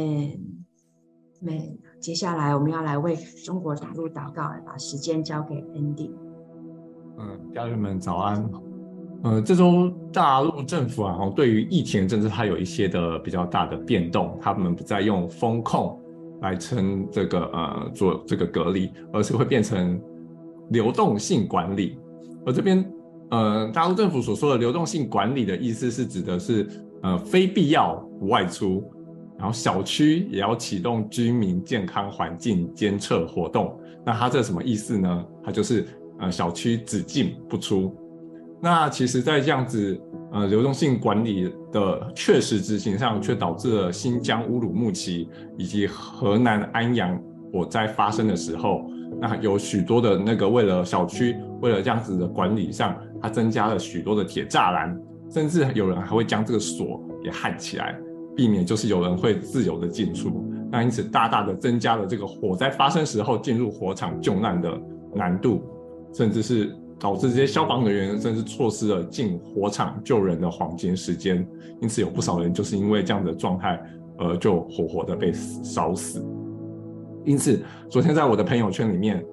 阿门。接下来我们要来为中国大陆祷告，把时间交给 Andy。嗯，家人们早安。呃，这周大陆政府啊，对于疫情政策，它有一些的比较大的变动。他们不再用封控来称这个呃做这个隔离，而是会变成流动性管理。而这边呃，大陆政府所说的流动性管理的意思是指的是呃非必要不外出，然后小区也要启动居民健康环境监测活动。那它这什么意思呢？它就是。呃，小区只进不出，那其实，在这样子呃流动性管理的确实执行上，却导致了新疆乌鲁木齐以及河南安阳火灾发生的时候，那有许多的那个为了小区，为了这样子的管理上，它增加了许多的铁栅栏，甚至有人还会将这个锁给焊起来，避免就是有人会自由的进出。那因此大大的增加了这个火灾发生时候进入火场救难的难度。甚至是导致这些消防人员甚至错失了进火场救人的黄金时间，因此有不少人就是因为这样的状态，呃，就活活的被烧死。因此，昨天在我的朋友圈里面，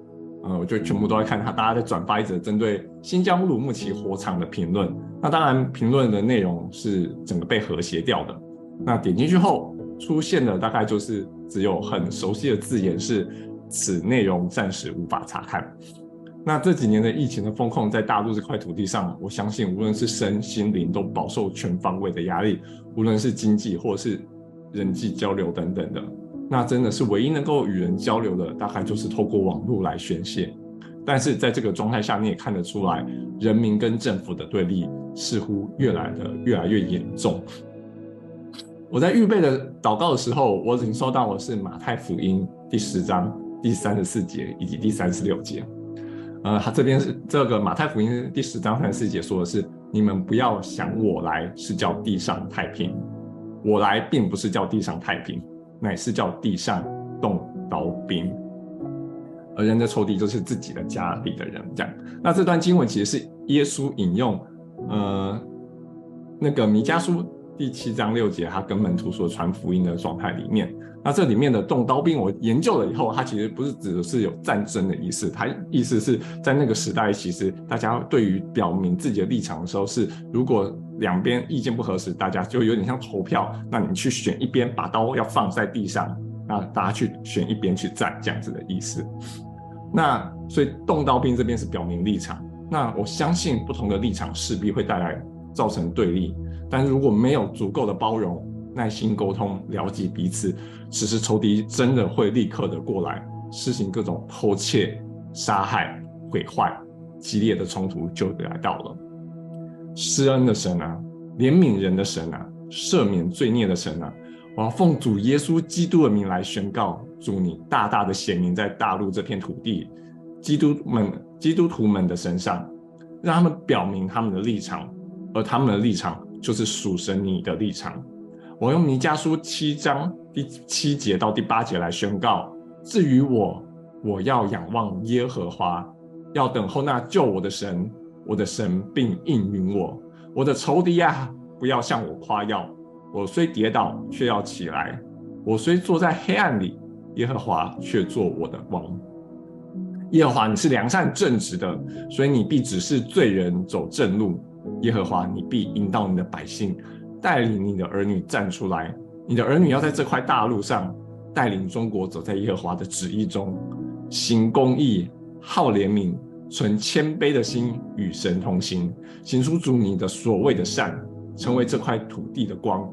呃，我就全部都在看他，大家在转发一则针对新疆乌鲁木齐火场的评论。那当然，评论的内容是整个被和谐掉的。那点进去后，出现的大概就是只有很熟悉的字眼是“此内容暂时无法查看”。那这几年的疫情的封控，在大陆这块土地上，我相信无论是身心灵都饱受全方位的压力，无论是经济或是人际交流等等的，那真的是唯一能够与人交流的，大概就是透过网络来宣泄。但是在这个状态下，你也看得出来，人民跟政府的对立似乎越来的越来越严重。我在预备的祷告的时候，我领受到的是马太福音第十章第三十四节以及第三十六节。呃，他这边是这个马太福音第十章三十四节说的是：你们不要想我来是叫地上太平，我来并不是叫地上太平，乃是叫地上动刀兵。而人的仇敌就是自己的家里的人。这样，那这段经文其实是耶稣引用呃那个弥迦书第七章六节，他跟门徒所传福音的状态里面。那这里面的动刀兵，我研究了以后，它其实不是指的是有战争的意思，它意思是在那个时代，其实大家对于表明自己的立场的时候，是如果两边意见不合时，大家就有点像投票，那你去选一边，把刀要放在地上，那大家去选一边去站，这样子的意思。那所以动刀兵这边是表明立场，那我相信不同的立场势必会带来造成对立，但如果没有足够的包容。耐心沟通，了解彼此，此时仇敌真的会立刻的过来，实行各种偷窃、杀害、毁坏，激烈的冲突就来到了。施恩的神啊，怜悯人的神啊，赦免罪孽的神啊，我要奉主耶稣基督的名来宣告，主你大大的显明在大陆这片土地，基督们、基督徒们的身上，让他们表明他们的立场，而他们的立场就是属神你的立场。我用弥迦书七章第七节到第八节来宣告：至于我，我要仰望耶和华，要等候那救我的神，我的神并应允我。我的仇敌啊，不要向我夸耀。我虽跌倒，却要起来；我虽坐在黑暗里，耶和华却做我的光。耶和华，你是良善正直的，所以你必指示罪人走正路。耶和华，你必引导你的百姓。带领你的儿女站出来，你的儿女要在这块大陆上带领中国走在耶和华的旨意中，行公义、好怜悯、存谦卑的心，与神同行，行出主你的所谓的善，成为这块土地的光，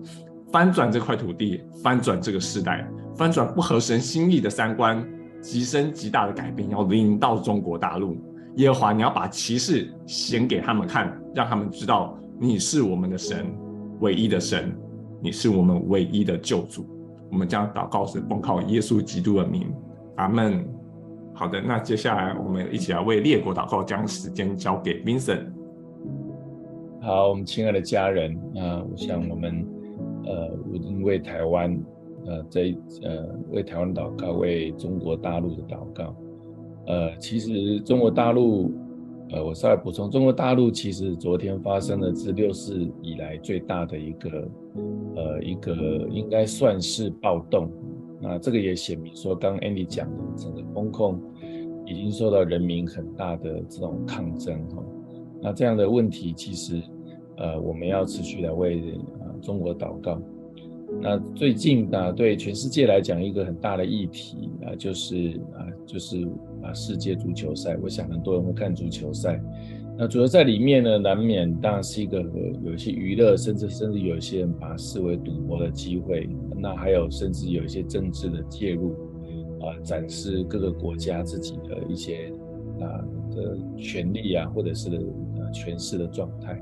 翻转这块土地，翻转这个时代，翻转不合神心意的三观，极深极大的改变要临到中国大陆。耶和华，你要把骑士显给他们看，让他们知道你是我们的神。唯一的神，你是我们唯一的救主。我们将祷告是奉靠耶稣基督的名，阿门。好的，那接下来我们一起来为列国祷告，将时间交给 Vincent。好，我们亲爱的家人，那我想我们呃，为台湾呃，在呃为台湾祷告，为中国大陆的祷告。呃，其实中国大陆。呃，我稍微补充，中国大陆其实昨天发生了自六四以来最大的一个，呃，一个应该算是暴动。那这个也显明说，刚 Andy 讲的整个风控已经受到人民很大的这种抗争哈。那这样的问题，其实呃，我们要持续来为啊中国祷告。那最近呢，对全世界来讲，一个很大的议题啊，就是啊，就是啊，世界足球赛。我想很多人会看足球赛。那足球赛里面呢，难免当然是一个有一些娱乐，甚至甚至有一些人把它视为赌博的机会。那还有甚至有一些政治的介入啊，展示各个国家自己的一些啊的权力啊，或者是啊权势的状态。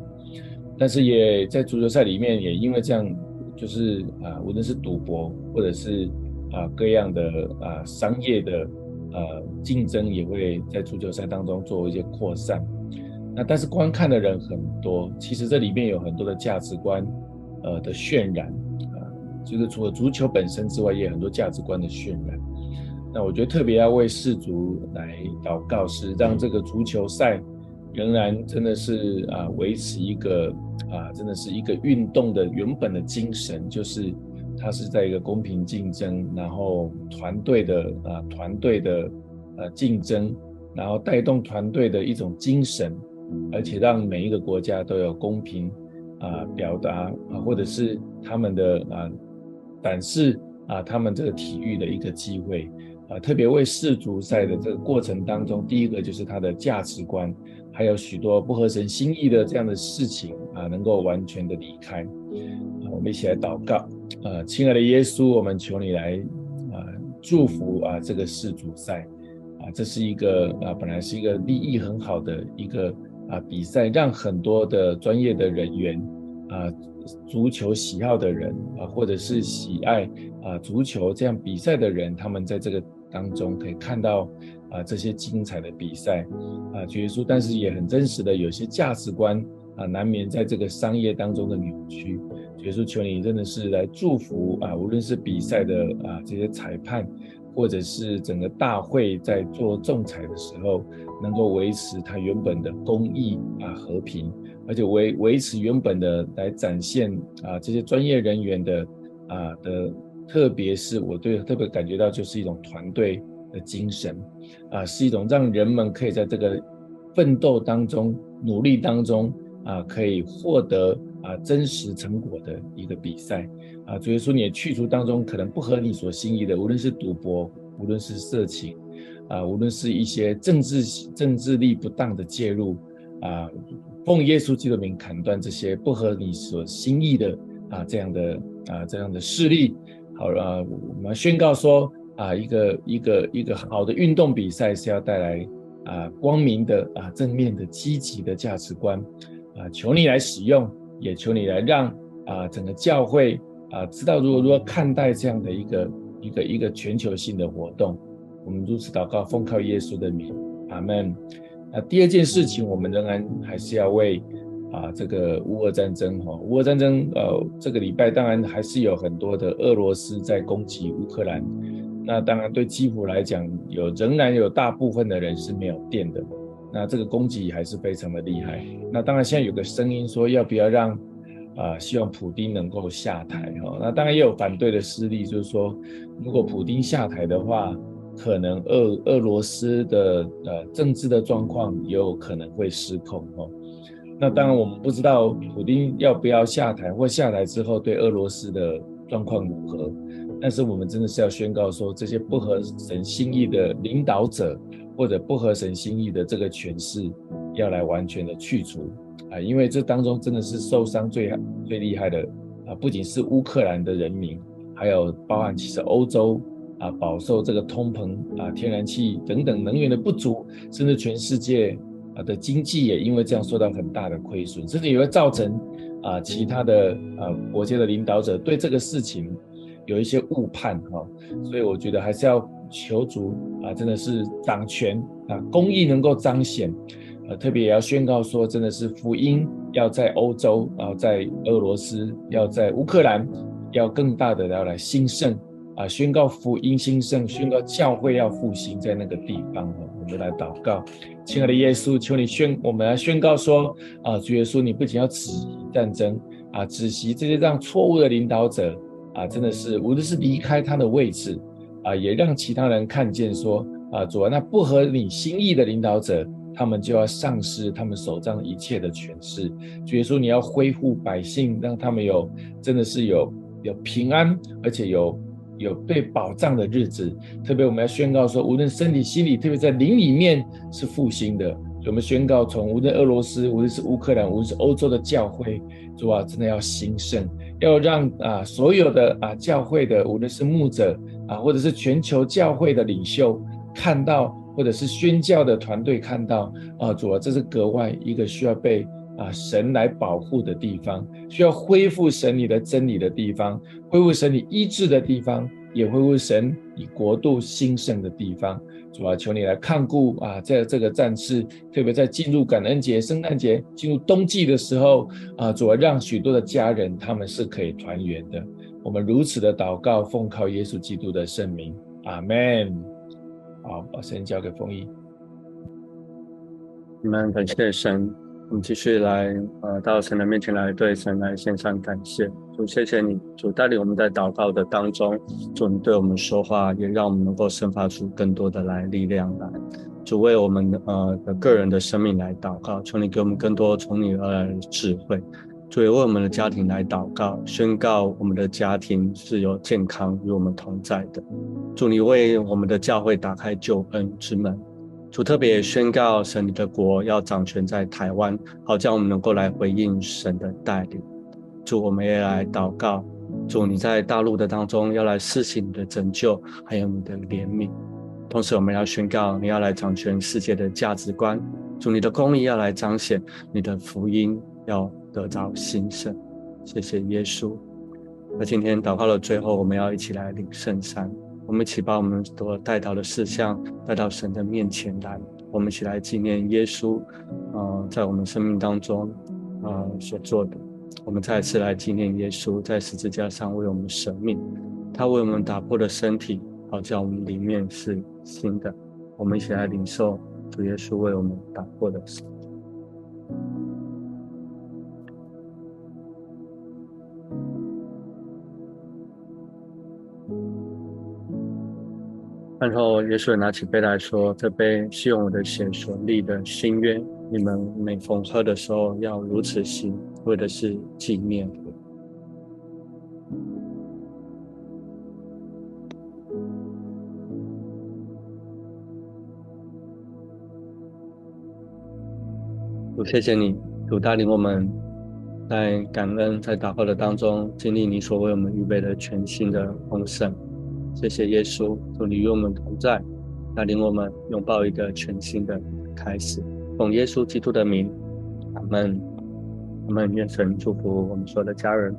但是也在足球赛里面，也因为这样。就是啊，无论是赌博，或者是啊各样的啊商业的呃竞争，也会在足球赛当中做一些扩散。那但是观看的人很多，其实这里面有很多的价值观呃的渲染啊，就是除了足球本身之外，也有很多价值观的渲染。那我觉得特别要为世足来祷告，是让这个足球赛。仍然真的是啊，维持一个啊，真的是一个运动的原本的精神，就是它是在一个公平竞争，然后团队的啊，团队的呃竞争，然后带动团队的一种精神，而且让每一个国家都有公平啊表达啊，或者是他们的啊展示啊，他们这个体育的一个机会啊，特别为世足赛的这个过程当中，第一个就是它的价值观。还有许多不合神心意的这样的事情啊，能够完全的离开。我们一起来祷告。呃，亲爱的耶稣，我们求你来啊祝福啊这个世足赛。啊，这是一个啊本来是一个利益很好的一个啊比赛，让很多的专业的人员啊，足球喜好的人啊，或者是喜爱啊足球这样比赛的人，他们在这个当中可以看到。啊，这些精彩的比赛啊，结束，但是也很真实的，有些价值观啊，难免在这个商业当中的扭曲。结束，求你真的是来祝福啊，无论是比赛的啊这些裁判或者是整个大会在做仲裁的时候，能够维持它原本的公义啊和平，而且维维持原本的来展现啊这些专业人员的啊的，特别是我对特别感觉到就是一种团队的精神。啊，是一种让人们可以在这个奋斗当中、努力当中啊，可以获得啊真实成果的一个比赛。啊，所以说你也去除当中可能不合你所心意的，无论是赌博，无论是色情，啊，无论是一些政治政治力不当的介入，啊，奉耶稣基督名砍断这些不合你所心意的啊这样的啊这样的势力。好了，我们宣告说啊，一个一个一个好的运动比赛是要带来啊光明的啊正面的积极的价值观啊，求你来使用，也求你来让啊整个教会。啊，知道如何如何看待这样的一个一个一个全球性的活动，我们如此祷告，奉靠耶稣的名，阿门。那第二件事情，我们仍然还是要为啊这个乌俄战争哈，乌俄战争呃这个礼拜当然还是有很多的俄罗斯在攻击乌克兰，那当然对基辅来讲，有仍然有大部分的人是没有电的，那这个攻击还是非常的厉害。那当然现在有个声音说，要不要让啊，希望普丁能够下台哈，那当然也有反对的势力，就是说，如果普丁下台的话，可能俄俄罗斯的呃政治的状况也有可能会失控哈。那当然我们不知道普丁要不要下台，或下台之后对俄罗斯的状况如何，但是我们真的是要宣告说，这些不合神心意的领导者，或者不合神心意的这个诠释，要来完全的去除。啊，因为这当中真的是受伤最最厉害的啊，不仅是乌克兰的人民，还有包含其实欧洲啊，饱受这个通膨啊、天然气等等能源的不足，甚至全世界啊的经济也因为这样受到很大的亏损，甚至也会造成啊其他的啊国家的领导者对这个事情有一些误判哈，所以我觉得还是要求主啊，真的是掌权啊，公义能够彰显。呃特别也要宣告说，真的是福音要在欧洲，然后在俄罗斯，要在乌克兰，要更大的要来兴盛啊！宣告福音兴盛，宣告教会要复兴在那个地方。我们来祷告，亲爱的耶稣，求你宣，我们来宣告说啊，主耶稣，你不仅要止战争啊，止息这些让错误的领导者啊，真的是无论是离开他的位置啊，也让其他人看见说啊，主啊，那不合你心意的领导者。他们就要丧失他们手上一切的权势。主耶稣，你要恢复百姓，让他们有真的是有有平安，而且有有被保障的日子。特别我们要宣告说，无论身体、心理，特别在灵里面是复兴的。我们宣告，从无论俄罗斯，无论是乌克兰，无论是欧洲的教会，主啊，真的要兴盛，要让啊所有的啊教会的，无论是牧者啊，或者是全球教会的领袖看到。或者是宣教的团队看到啊，主啊，这是格外一个需要被啊神来保护的地方，需要恢复神你的真理的地方，恢复神你医治的地方，也恢复神你国度兴盛的地方。主啊，求你来看顾啊，在这个战事，特别在进入感恩节、圣诞节、进入冬季的时候啊，主啊，让许多的家人他们是可以团圆的。我们如此的祷告，奉靠耶稣基督的圣名，阿门。好，把时间交给丰毅。你们感谢神，我们继续来呃到神的面前来对神来献上感谢。主，谢谢你，主带领我们在祷告的当中，主你对我们说话，也让我们能够生发出更多的来力量来。主为我们呃的个人的生命来祷告，求你给我们更多从你而来的智慧。主也为我们的家庭来祷告，宣告我们的家庭是有健康与我们同在的。主，你为我们的教会打开救恩之门。主特别宣告，神你的国要掌权在台湾，好叫我们能够来回应神的带领。主，我们也来祷告，主你在大陆的当中要来施行你的拯救，还有你的怜悯。同时，我们要宣告，你要来掌权世界的价值观。主，你的公义要来彰显，你的福音要。得着兴盛，谢谢耶稣。那今天祷告的最后，我们要一起来领圣餐。我们一起把我们所带到的事项带到神的面前来。我们一起来纪念耶稣，呃，在我们生命当中，呃，所做的。我们再次来纪念耶稣在十字架上为我们舍命，他为我们打破了身体，好叫我们里面是新的。我们一起来领受主耶稣为我们打破的然后耶稣拿起杯来说：“这杯是用我的血所立的新约，你们每逢喝的时候要如此行，为的是纪念。”主，谢谢你，主带领我们在感恩、在祷告的当中，经历你所为我们预备的全新的丰盛。谢谢耶稣，主你与我们同在，带领我们拥抱一个全新的开始。奉耶稣基督的名，阿门。阿门。愿神祝福我们所有的家人。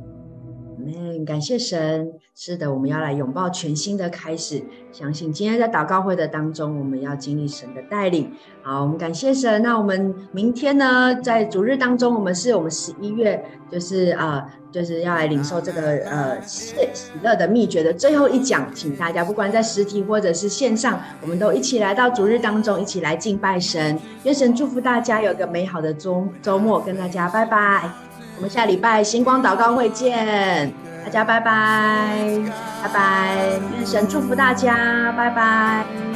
嗯，感谢神。是的，我们要来拥抱全新的开始。相信今天在祷告会的当中，我们要经历神的带领。好，我们感谢神。那我们明天呢，在主日当中，我们是我们十一月，就是啊、呃，就是要来领受这个呃喜喜乐的秘诀的最后一讲。请大家不管在实体或者是线上，我们都一起来到主日当中，一起来敬拜神。愿神祝福大家有个美好的周周末，跟大家拜拜。我们下礼拜星光祷告会见，大家拜拜，拜拜，愿神祝福大家，拜拜。